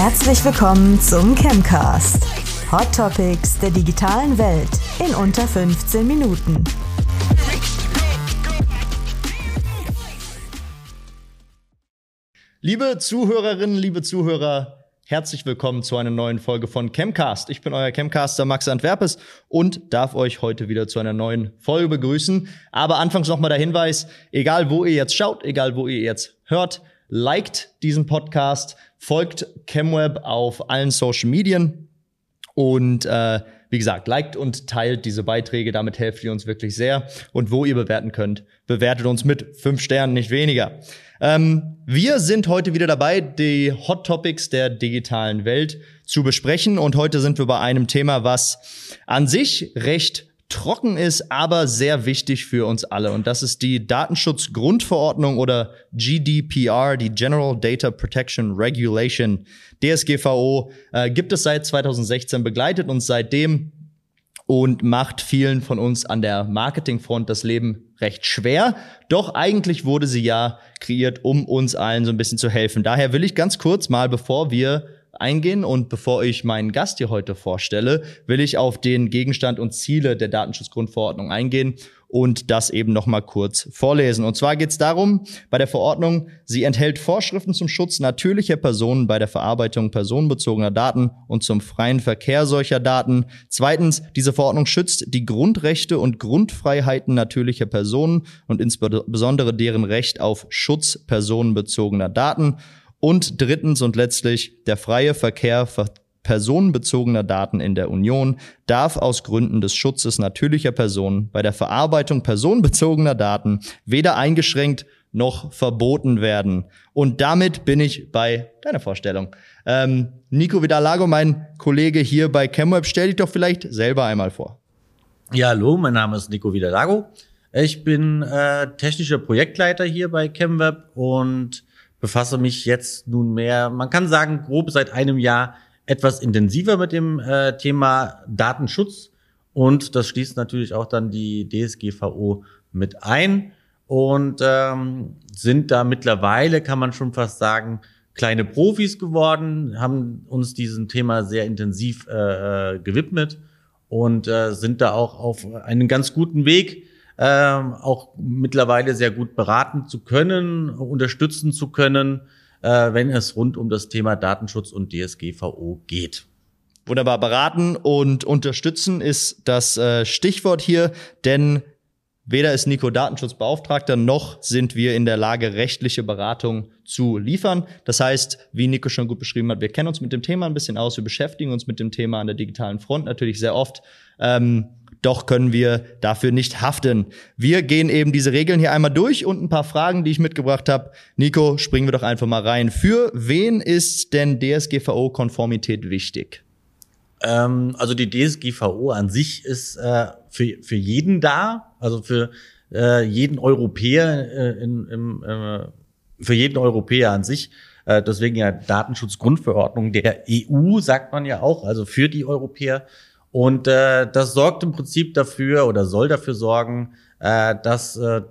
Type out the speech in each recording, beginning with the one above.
Herzlich willkommen zum Chemcast. Hot Topics der digitalen Welt in unter 15 Minuten. Liebe Zuhörerinnen, liebe Zuhörer, herzlich willkommen zu einer neuen Folge von Chemcast. Ich bin euer Chemcaster Max Antwerpes und darf euch heute wieder zu einer neuen Folge begrüßen. Aber anfangs nochmal der Hinweis, egal wo ihr jetzt schaut, egal wo ihr jetzt hört, liked diesen Podcast, folgt ChemWeb auf allen Social Medien und äh, wie gesagt, liked und teilt diese Beiträge, damit helft ihr uns wirklich sehr. Und wo ihr bewerten könnt, bewertet uns mit fünf Sternen, nicht weniger. Ähm, wir sind heute wieder dabei, die Hot Topics der digitalen Welt zu besprechen. Und heute sind wir bei einem Thema, was an sich recht trocken ist, aber sehr wichtig für uns alle. Und das ist die Datenschutzgrundverordnung oder GDPR, die General Data Protection Regulation, DSGVO, äh, gibt es seit 2016, begleitet uns seitdem und macht vielen von uns an der Marketingfront das Leben recht schwer. Doch eigentlich wurde sie ja kreiert, um uns allen so ein bisschen zu helfen. Daher will ich ganz kurz mal, bevor wir eingehen. Und bevor ich meinen Gast hier heute vorstelle, will ich auf den Gegenstand und Ziele der Datenschutzgrundverordnung eingehen und das eben noch mal kurz vorlesen. Und zwar geht es darum, bei der Verordnung, sie enthält Vorschriften zum Schutz natürlicher Personen bei der Verarbeitung personenbezogener Daten und zum freien Verkehr solcher Daten. Zweitens, diese Verordnung schützt die Grundrechte und Grundfreiheiten natürlicher Personen und insbesondere deren Recht auf Schutz personenbezogener Daten. Und drittens und letztlich der freie Verkehr personenbezogener Daten in der Union darf aus Gründen des Schutzes natürlicher Personen bei der Verarbeitung personenbezogener Daten weder eingeschränkt noch verboten werden. Und damit bin ich bei deiner Vorstellung. Ähm, Nico Vidalago, mein Kollege hier bei ChemWeb, stell dich doch vielleicht selber einmal vor. Ja, hallo, mein Name ist Nico Vidalago. Ich bin äh, technischer Projektleiter hier bei ChemWeb und befasse mich jetzt nunmehr, man kann sagen, grob seit einem Jahr etwas intensiver mit dem äh, Thema Datenschutz. Und das schließt natürlich auch dann die DSGVO mit ein und ähm, sind da mittlerweile, kann man schon fast sagen, kleine Profis geworden, haben uns diesem Thema sehr intensiv äh, äh gewidmet und äh, sind da auch auf einen ganz guten Weg, ähm, auch mittlerweile sehr gut beraten zu können, unterstützen zu können, äh, wenn es rund um das Thema Datenschutz und DSGVO geht. Wunderbar, beraten und unterstützen ist das äh, Stichwort hier, denn weder ist Nico Datenschutzbeauftragter noch sind wir in der Lage, rechtliche Beratung zu liefern. Das heißt, wie Nico schon gut beschrieben hat, wir kennen uns mit dem Thema ein bisschen aus, wir beschäftigen uns mit dem Thema an der digitalen Front natürlich sehr oft. Ähm, doch können wir dafür nicht haften. Wir gehen eben diese Regeln hier einmal durch und ein paar Fragen, die ich mitgebracht habe. Nico, springen wir doch einfach mal rein. Für wen ist denn DSGVO-Konformität wichtig? Ähm, also die DSGVO an sich ist äh, für, für jeden da, also für äh, jeden Europäer äh, in, im, äh, für jeden Europäer an sich. Äh, deswegen ja Datenschutzgrundverordnung der EU sagt man ja auch, also für die Europäer. Und äh, das sorgt im Prinzip dafür oder soll dafür sorgen, äh, dass äh,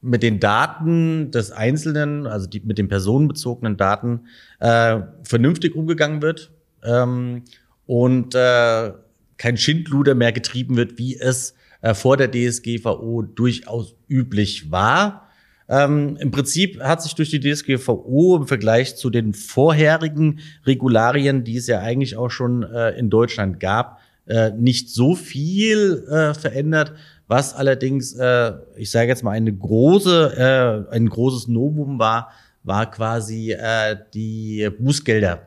mit den Daten des Einzelnen, also die, mit den personenbezogenen Daten, äh, vernünftig umgegangen wird ähm, und äh, kein Schindluder mehr getrieben wird, wie es äh, vor der DSGVO durchaus üblich war. Ähm, Im Prinzip hat sich durch die DSGVO im Vergleich zu den vorherigen Regularien, die es ja eigentlich auch schon äh, in Deutschland gab, äh, nicht so viel äh, verändert. Was allerdings, äh, ich sage jetzt mal, eine große, äh, ein großes Novum war, war quasi äh, die Bußgelder.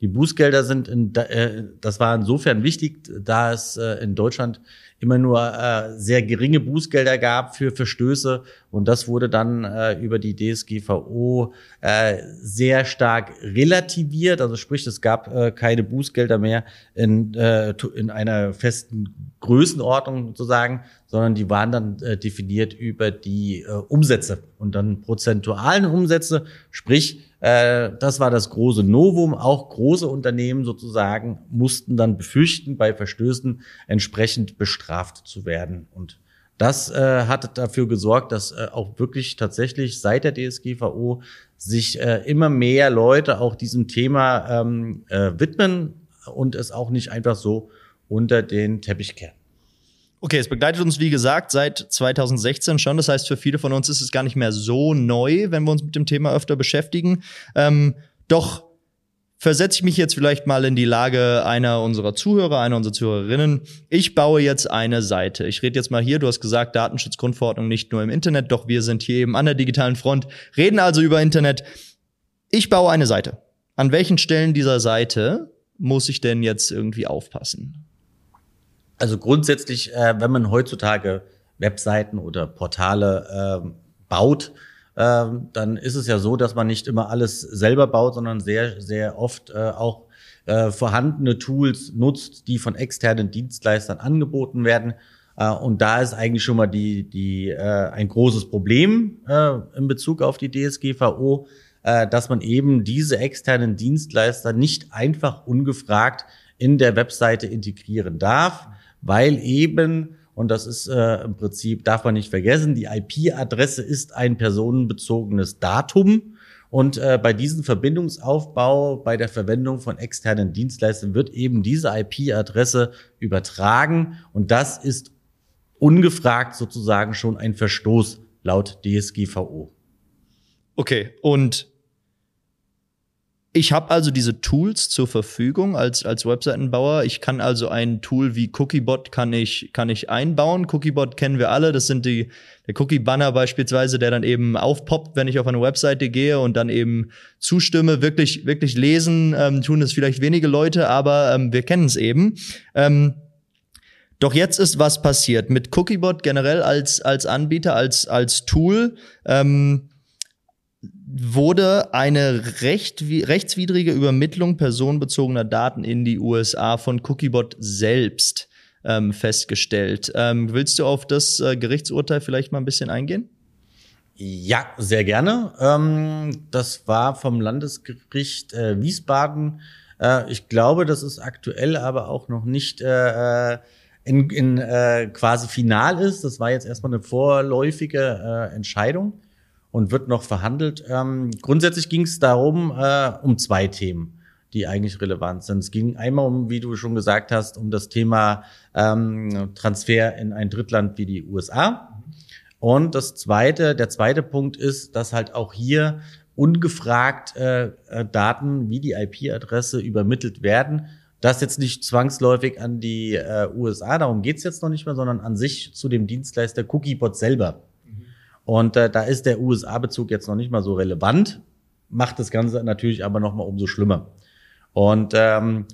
Die Bußgelder sind, in, äh, das war insofern wichtig, da es äh, in Deutschland immer nur äh, sehr geringe Bußgelder gab für Verstöße und das wurde dann äh, über die DSGVO äh, sehr stark relativiert. Also sprich, es gab äh, keine Bußgelder mehr in, äh, in einer festen Größenordnung sozusagen, sondern die waren dann äh, definiert über die äh, Umsätze und dann prozentualen Umsätze. Sprich, äh, das war das große Novum. Auch große Unternehmen sozusagen mussten dann befürchten, bei Verstößen entsprechend bestraft zu werden. Und Das äh, hat dafür gesorgt, dass äh, auch wirklich tatsächlich seit der DSGVO sich äh, immer mehr Leute auch diesem Thema ähm, äh, widmen und es auch nicht einfach so unter den Teppich kehren. Okay, es begleitet uns, wie gesagt, seit 2016 schon. Das heißt, für viele von uns ist es gar nicht mehr so neu, wenn wir uns mit dem Thema öfter beschäftigen. Ähm, doch versetze ich mich jetzt vielleicht mal in die Lage einer unserer Zuhörer, einer unserer Zuhörerinnen. Ich baue jetzt eine Seite. Ich rede jetzt mal hier, du hast gesagt, Datenschutzgrundverordnung nicht nur im Internet, doch wir sind hier eben an der digitalen Front, reden also über Internet. Ich baue eine Seite. An welchen Stellen dieser Seite muss ich denn jetzt irgendwie aufpassen? Also grundsätzlich, äh, wenn man heutzutage Webseiten oder Portale äh, baut, äh, dann ist es ja so, dass man nicht immer alles selber baut, sondern sehr, sehr oft äh, auch äh, vorhandene Tools nutzt, die von externen Dienstleistern angeboten werden. Äh, und da ist eigentlich schon mal die, die, äh, ein großes Problem äh, in Bezug auf die DSGVO, äh, dass man eben diese externen Dienstleister nicht einfach ungefragt in der Webseite integrieren darf weil eben, und das ist äh, im Prinzip, darf man nicht vergessen, die IP-Adresse ist ein personenbezogenes Datum. Und äh, bei diesem Verbindungsaufbau, bei der Verwendung von externen Dienstleistern wird eben diese IP-Adresse übertragen. Und das ist ungefragt sozusagen schon ein Verstoß laut DSGVO. Okay, und ich habe also diese Tools zur Verfügung als, als Webseitenbauer. Ich kann also ein Tool wie Cookiebot kann ich, kann ich einbauen. Cookiebot kennen wir alle. Das sind die, der Cookie-Banner beispielsweise, der dann eben aufpoppt, wenn ich auf eine Webseite gehe und dann eben zustimme. Wirklich, wirklich lesen ähm, tun es vielleicht wenige Leute, aber ähm, wir kennen es eben. Ähm, doch jetzt ist was passiert mit Cookiebot generell als, als Anbieter, als, als Tool. Ähm, wurde eine recht, rechtswidrige Übermittlung personenbezogener Daten in die USA von Cookiebot selbst ähm, festgestellt. Ähm, willst du auf das äh, Gerichtsurteil vielleicht mal ein bisschen eingehen? Ja, sehr gerne. Ähm, das war vom Landesgericht äh, Wiesbaden. Äh, ich glaube, das ist aktuell aber auch noch nicht äh, äh in, in äh, quasi final ist. Das war jetzt erstmal eine vorläufige äh, Entscheidung und wird noch verhandelt. Ähm, grundsätzlich ging es darum, äh, um zwei Themen, die eigentlich relevant sind. Es ging einmal um, wie du schon gesagt hast, um das Thema ähm, Transfer in ein Drittland wie die USA. Und das zweite, der zweite Punkt ist, dass halt auch hier ungefragt äh, äh Daten wie die IP-Adresse übermittelt werden. Das jetzt nicht zwangsläufig an die äh, USA, darum geht's jetzt noch nicht mehr, sondern an sich zu dem Dienstleister Cookiebot selber. Und äh, da ist der USA-Bezug jetzt noch nicht mal so relevant, macht das Ganze natürlich aber noch mal umso schlimmer. Und ähm,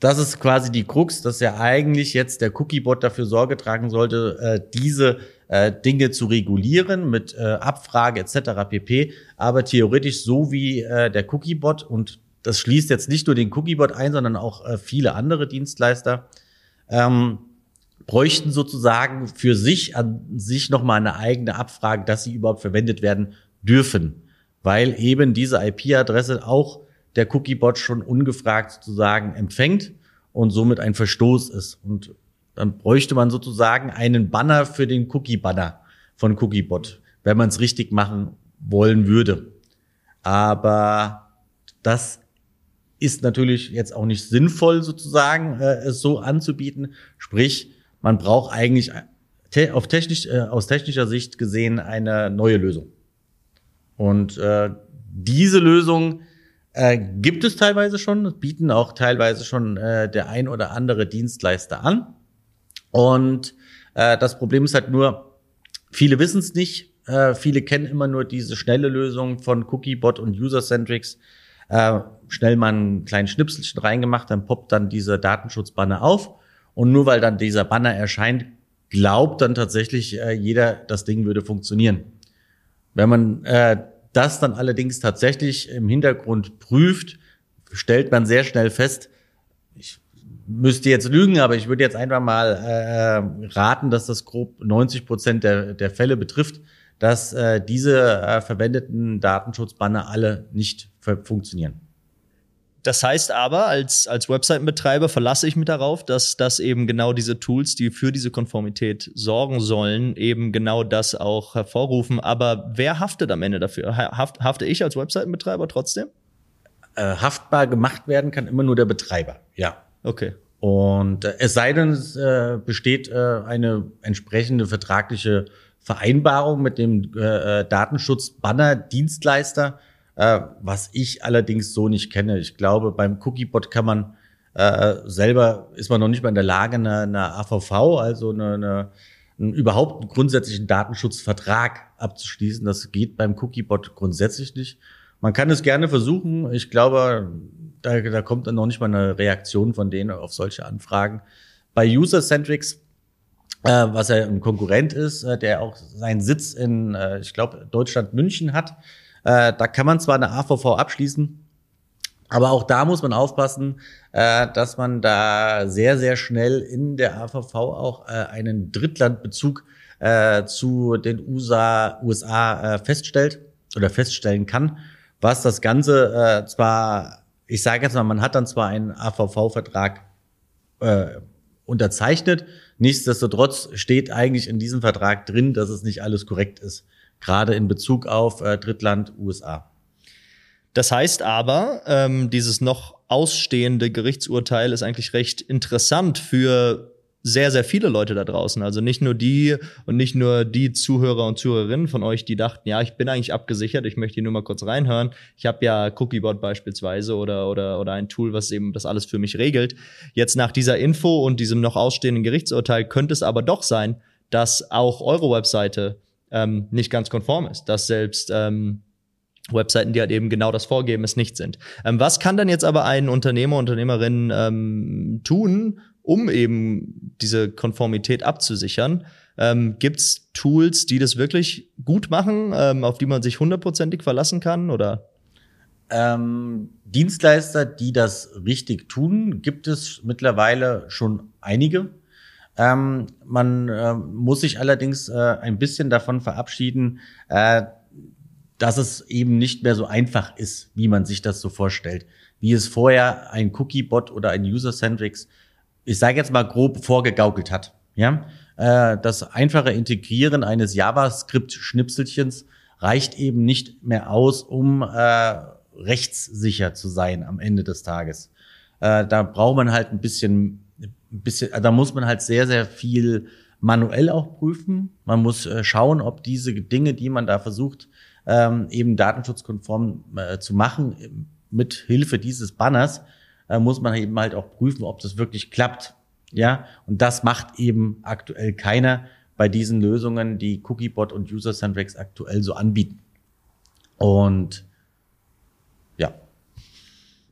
das ist quasi die Krux, dass ja eigentlich jetzt der Cookiebot dafür Sorge tragen sollte, äh, diese äh, Dinge zu regulieren mit äh, Abfrage etc. pp. Aber theoretisch so wie äh, der Cookiebot und das schließt jetzt nicht nur den Cookiebot ein, sondern auch äh, viele andere Dienstleister. Ähm, bräuchten sozusagen für sich an sich nochmal eine eigene Abfrage, dass sie überhaupt verwendet werden dürfen. Weil eben diese IP-Adresse auch der Cookiebot schon ungefragt sozusagen empfängt und somit ein Verstoß ist. Und dann bräuchte man sozusagen einen Banner für den Cookie-Banner von Cookiebot, wenn man es richtig machen wollen würde. Aber das ist natürlich jetzt auch nicht sinnvoll sozusagen, äh, es so anzubieten. Sprich, man braucht eigentlich te auf technisch, äh, aus technischer Sicht gesehen eine neue Lösung. Und äh, diese Lösung äh, gibt es teilweise schon, bieten auch teilweise schon äh, der ein oder andere Dienstleister an. Und äh, das Problem ist halt nur, viele wissen es nicht. Äh, viele kennen immer nur diese schnelle Lösung von Cookiebot und User-Centrics. Äh, schnell mal einen kleinen Schnipselchen reingemacht, dann poppt dann diese Datenschutzbanner auf. Und nur weil dann dieser Banner erscheint, glaubt dann tatsächlich äh, jeder, das Ding würde funktionieren. Wenn man äh, das dann allerdings tatsächlich im Hintergrund prüft, stellt man sehr schnell fest, ich müsste jetzt lügen, aber ich würde jetzt einfach mal äh, raten, dass das grob 90 Prozent der, der Fälle betrifft, dass äh, diese äh, verwendeten Datenschutzbanner alle nicht funktionieren. Das heißt aber, als, als Webseitenbetreiber verlasse ich mich darauf, dass, dass eben genau diese Tools, die für diese Konformität sorgen sollen, eben genau das auch hervorrufen. Aber wer haftet am Ende dafür? Haft, hafte ich als Webseitenbetreiber trotzdem? Äh, haftbar gemacht werden kann immer nur der Betreiber, ja. Okay. Und äh, es sei denn, es äh, besteht äh, eine entsprechende vertragliche Vereinbarung mit dem äh, äh Datenschutz-Banner-Dienstleister, äh, was ich allerdings so nicht kenne. Ich glaube, beim Cookiebot kann man äh, selber, ist man noch nicht mal in der Lage, eine, eine AVV, also eine, eine, einen überhaupt einen grundsätzlichen Datenschutzvertrag abzuschließen. Das geht beim Cookiebot grundsätzlich nicht. Man kann es gerne versuchen. Ich glaube, da, da kommt dann noch nicht mal eine Reaktion von denen auf solche Anfragen. Bei User-Centrics, äh, was ja ein Konkurrent ist, äh, der auch seinen Sitz in, äh, ich glaube, Deutschland München hat, äh, da kann man zwar eine AVV abschließen, aber auch da muss man aufpassen, äh, dass man da sehr, sehr schnell in der AVV auch äh, einen Drittlandbezug äh, zu den USA, USA äh, feststellt oder feststellen kann, was das Ganze äh, zwar, ich sage jetzt mal, man hat dann zwar einen AVV-Vertrag äh, unterzeichnet, nichtsdestotrotz steht eigentlich in diesem Vertrag drin, dass es nicht alles korrekt ist gerade in Bezug auf äh, Drittland USA. Das heißt aber, ähm, dieses noch ausstehende Gerichtsurteil ist eigentlich recht interessant für sehr, sehr viele Leute da draußen. Also nicht nur die und nicht nur die Zuhörer und Zuhörerinnen von euch, die dachten, ja, ich bin eigentlich abgesichert, ich möchte hier nur mal kurz reinhören. Ich habe ja Cookiebot beispielsweise oder, oder, oder ein Tool, was eben das alles für mich regelt. Jetzt nach dieser Info und diesem noch ausstehenden Gerichtsurteil könnte es aber doch sein, dass auch eure Webseite ähm, nicht ganz konform ist, dass selbst ähm, Webseiten, die halt eben genau das vorgeben, es nicht sind. Ähm, was kann dann jetzt aber ein Unternehmer, Unternehmerin ähm, tun, um eben diese Konformität abzusichern? Ähm, Gibt es Tools, die das wirklich gut machen, ähm, auf die man sich hundertprozentig verlassen kann? Oder? Ähm, Dienstleister, die das richtig tun, gibt es mittlerweile schon einige. Ähm, man äh, muss sich allerdings äh, ein bisschen davon verabschieden, äh, dass es eben nicht mehr so einfach ist, wie man sich das so vorstellt. Wie es vorher ein Cookie-Bot oder ein User-Centrics, ich sage jetzt mal grob, vorgegaukelt hat. Ja, äh, das einfache Integrieren eines JavaScript-Schnipselchens reicht eben nicht mehr aus, um äh, rechtssicher zu sein am Ende des Tages. Äh, da braucht man halt ein bisschen ein bisschen, da muss man halt sehr, sehr viel manuell auch prüfen. Man muss äh, schauen, ob diese Dinge, die man da versucht, ähm, eben datenschutzkonform äh, zu machen, mit Hilfe dieses Banners, äh, muss man eben halt auch prüfen, ob das wirklich klappt. Ja, und das macht eben aktuell keiner bei diesen Lösungen, die Cookiebot und User-Centrics aktuell so anbieten. Und ja.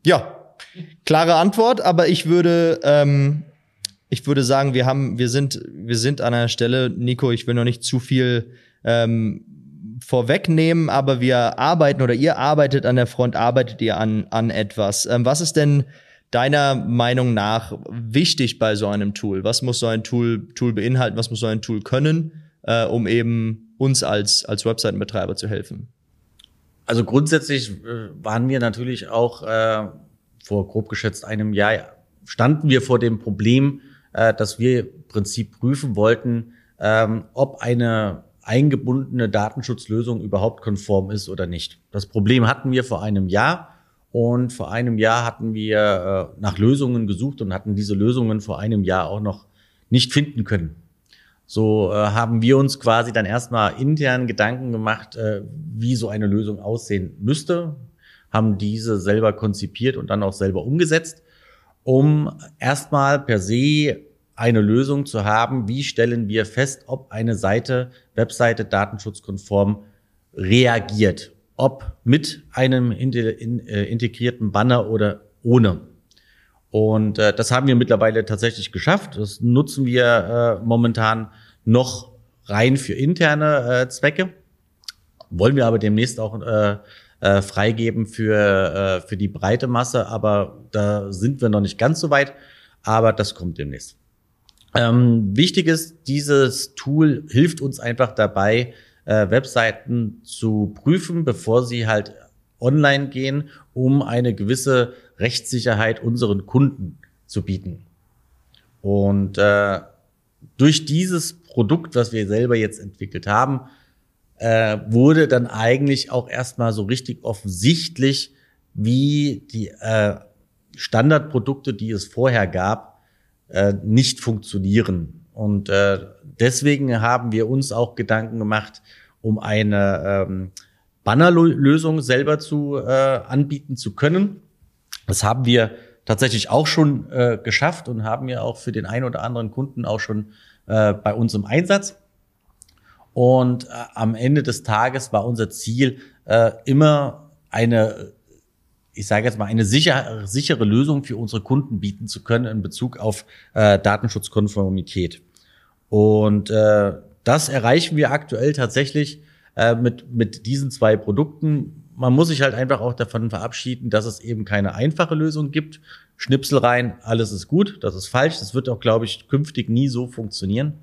Ja, klare Antwort, aber ich würde ähm, ich würde sagen, wir haben, wir sind, wir sind an einer Stelle, Nico, ich will noch nicht zu viel ähm, vorwegnehmen, aber wir arbeiten oder ihr arbeitet an der Front, arbeitet ihr an, an etwas. Ähm, was ist denn deiner Meinung nach wichtig bei so einem Tool? Was muss so ein Tool, Tool beinhalten? Was muss so ein Tool können, äh, um eben uns als, als Webseitenbetreiber zu helfen? Also grundsätzlich äh, waren wir natürlich auch äh, vor grob geschätzt einem Jahr, standen wir vor dem Problem, äh, dass wir im Prinzip prüfen wollten, ähm, ob eine eingebundene Datenschutzlösung überhaupt konform ist oder nicht. Das Problem hatten wir vor einem Jahr und vor einem Jahr hatten wir äh, nach Lösungen gesucht und hatten diese Lösungen vor einem Jahr auch noch nicht finden können. So äh, haben wir uns quasi dann erstmal intern Gedanken gemacht, äh, wie so eine Lösung aussehen müsste, haben diese selber konzipiert und dann auch selber umgesetzt um erstmal per se eine Lösung zu haben, wie stellen wir fest, ob eine Seite, Webseite datenschutzkonform reagiert. Ob mit einem äh, integrierten Banner oder ohne. Und äh, das haben wir mittlerweile tatsächlich geschafft. Das nutzen wir äh, momentan noch rein für interne äh, Zwecke. Wollen wir aber demnächst auch äh, äh, freigeben für, äh, für die breite Masse, aber da sind wir noch nicht ganz so weit, aber das kommt demnächst. Ähm, wichtig ist, dieses Tool hilft uns einfach dabei, äh, Webseiten zu prüfen, bevor sie halt online gehen, um eine gewisse Rechtssicherheit unseren Kunden zu bieten. Und äh, durch dieses Produkt, was wir selber jetzt entwickelt haben, äh, wurde dann eigentlich auch erstmal so richtig offensichtlich, wie die äh, Standardprodukte, die es vorher gab, äh, nicht funktionieren. Und äh, deswegen haben wir uns auch Gedanken gemacht, um eine ähm, Bannerlösung selber zu äh, anbieten zu können. Das haben wir tatsächlich auch schon äh, geschafft und haben ja auch für den einen oder anderen Kunden auch schon äh, bei uns im Einsatz. Und äh, am Ende des Tages war unser Ziel äh, immer eine, ich sage jetzt mal, eine sicher, sichere Lösung für unsere Kunden bieten zu können in Bezug auf äh, Datenschutzkonformität. Und äh, das erreichen wir aktuell tatsächlich äh, mit, mit diesen zwei Produkten. Man muss sich halt einfach auch davon verabschieden, dass es eben keine einfache Lösung gibt. Schnipsel rein, alles ist gut, das ist falsch. Das wird auch, glaube ich, künftig nie so funktionieren.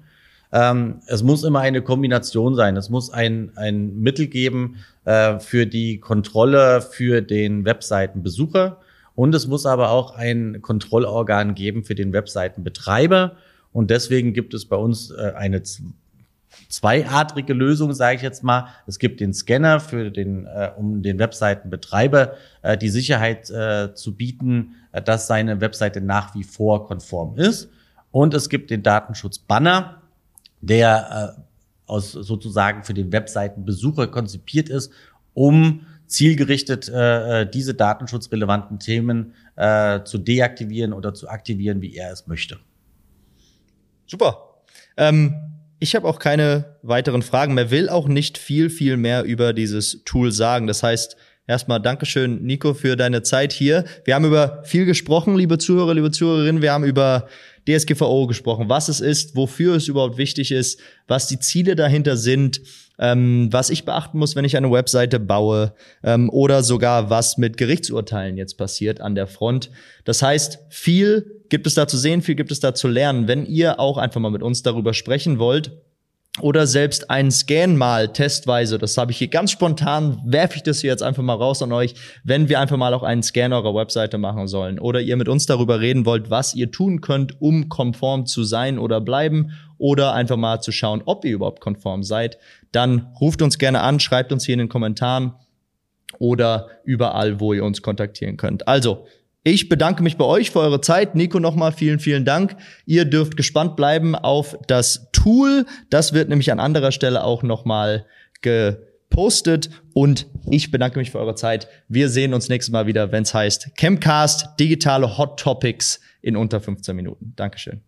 Ähm, es muss immer eine Kombination sein. Es muss ein, ein Mittel geben äh, für die Kontrolle für den Webseitenbesucher. Und es muss aber auch ein Kontrollorgan geben für den Webseitenbetreiber. Und deswegen gibt es bei uns äh, eine zweiadrige Lösung, sage ich jetzt mal. Es gibt den Scanner für den, äh, um den Webseitenbetreiber äh, die Sicherheit äh, zu bieten, äh, dass seine Webseite nach wie vor konform ist. Und es gibt den Datenschutzbanner, der äh, aus sozusagen für den Webseitenbesucher konzipiert ist, um zielgerichtet äh, äh diese datenschutzrelevanten Themen äh, zu deaktivieren oder zu aktivieren, wie er es möchte. Super. Ähm ich habe auch keine weiteren Fragen mehr, will auch nicht viel, viel mehr über dieses Tool sagen. Das heißt, erstmal Dankeschön, Nico, für deine Zeit hier. Wir haben über viel gesprochen, liebe Zuhörer, liebe Zuhörerinnen. Wir haben über DSGVO gesprochen, was es ist, wofür es überhaupt wichtig ist, was die Ziele dahinter sind, ähm, was ich beachten muss, wenn ich eine Webseite baue ähm, oder sogar was mit Gerichtsurteilen jetzt passiert an der Front. Das heißt, viel gibt es da zu sehen, viel gibt es da zu lernen. Wenn ihr auch einfach mal mit uns darüber sprechen wollt, oder selbst einen Scan mal testweise, das habe ich hier ganz spontan, werfe ich das hier jetzt einfach mal raus an euch, wenn wir einfach mal auch einen Scan eurer Webseite machen sollen. Oder ihr mit uns darüber reden wollt, was ihr tun könnt, um konform zu sein oder bleiben. Oder einfach mal zu schauen, ob ihr überhaupt konform seid, dann ruft uns gerne an, schreibt uns hier in den Kommentaren oder überall, wo ihr uns kontaktieren könnt. Also, ich bedanke mich bei euch für eure Zeit. Nico, nochmal vielen, vielen Dank. Ihr dürft gespannt bleiben auf das Tool. Das wird nämlich an anderer Stelle auch nochmal gepostet. Und ich bedanke mich für eure Zeit. Wir sehen uns nächstes Mal wieder, wenn es heißt Chemcast, digitale Hot Topics in unter 15 Minuten. Dankeschön.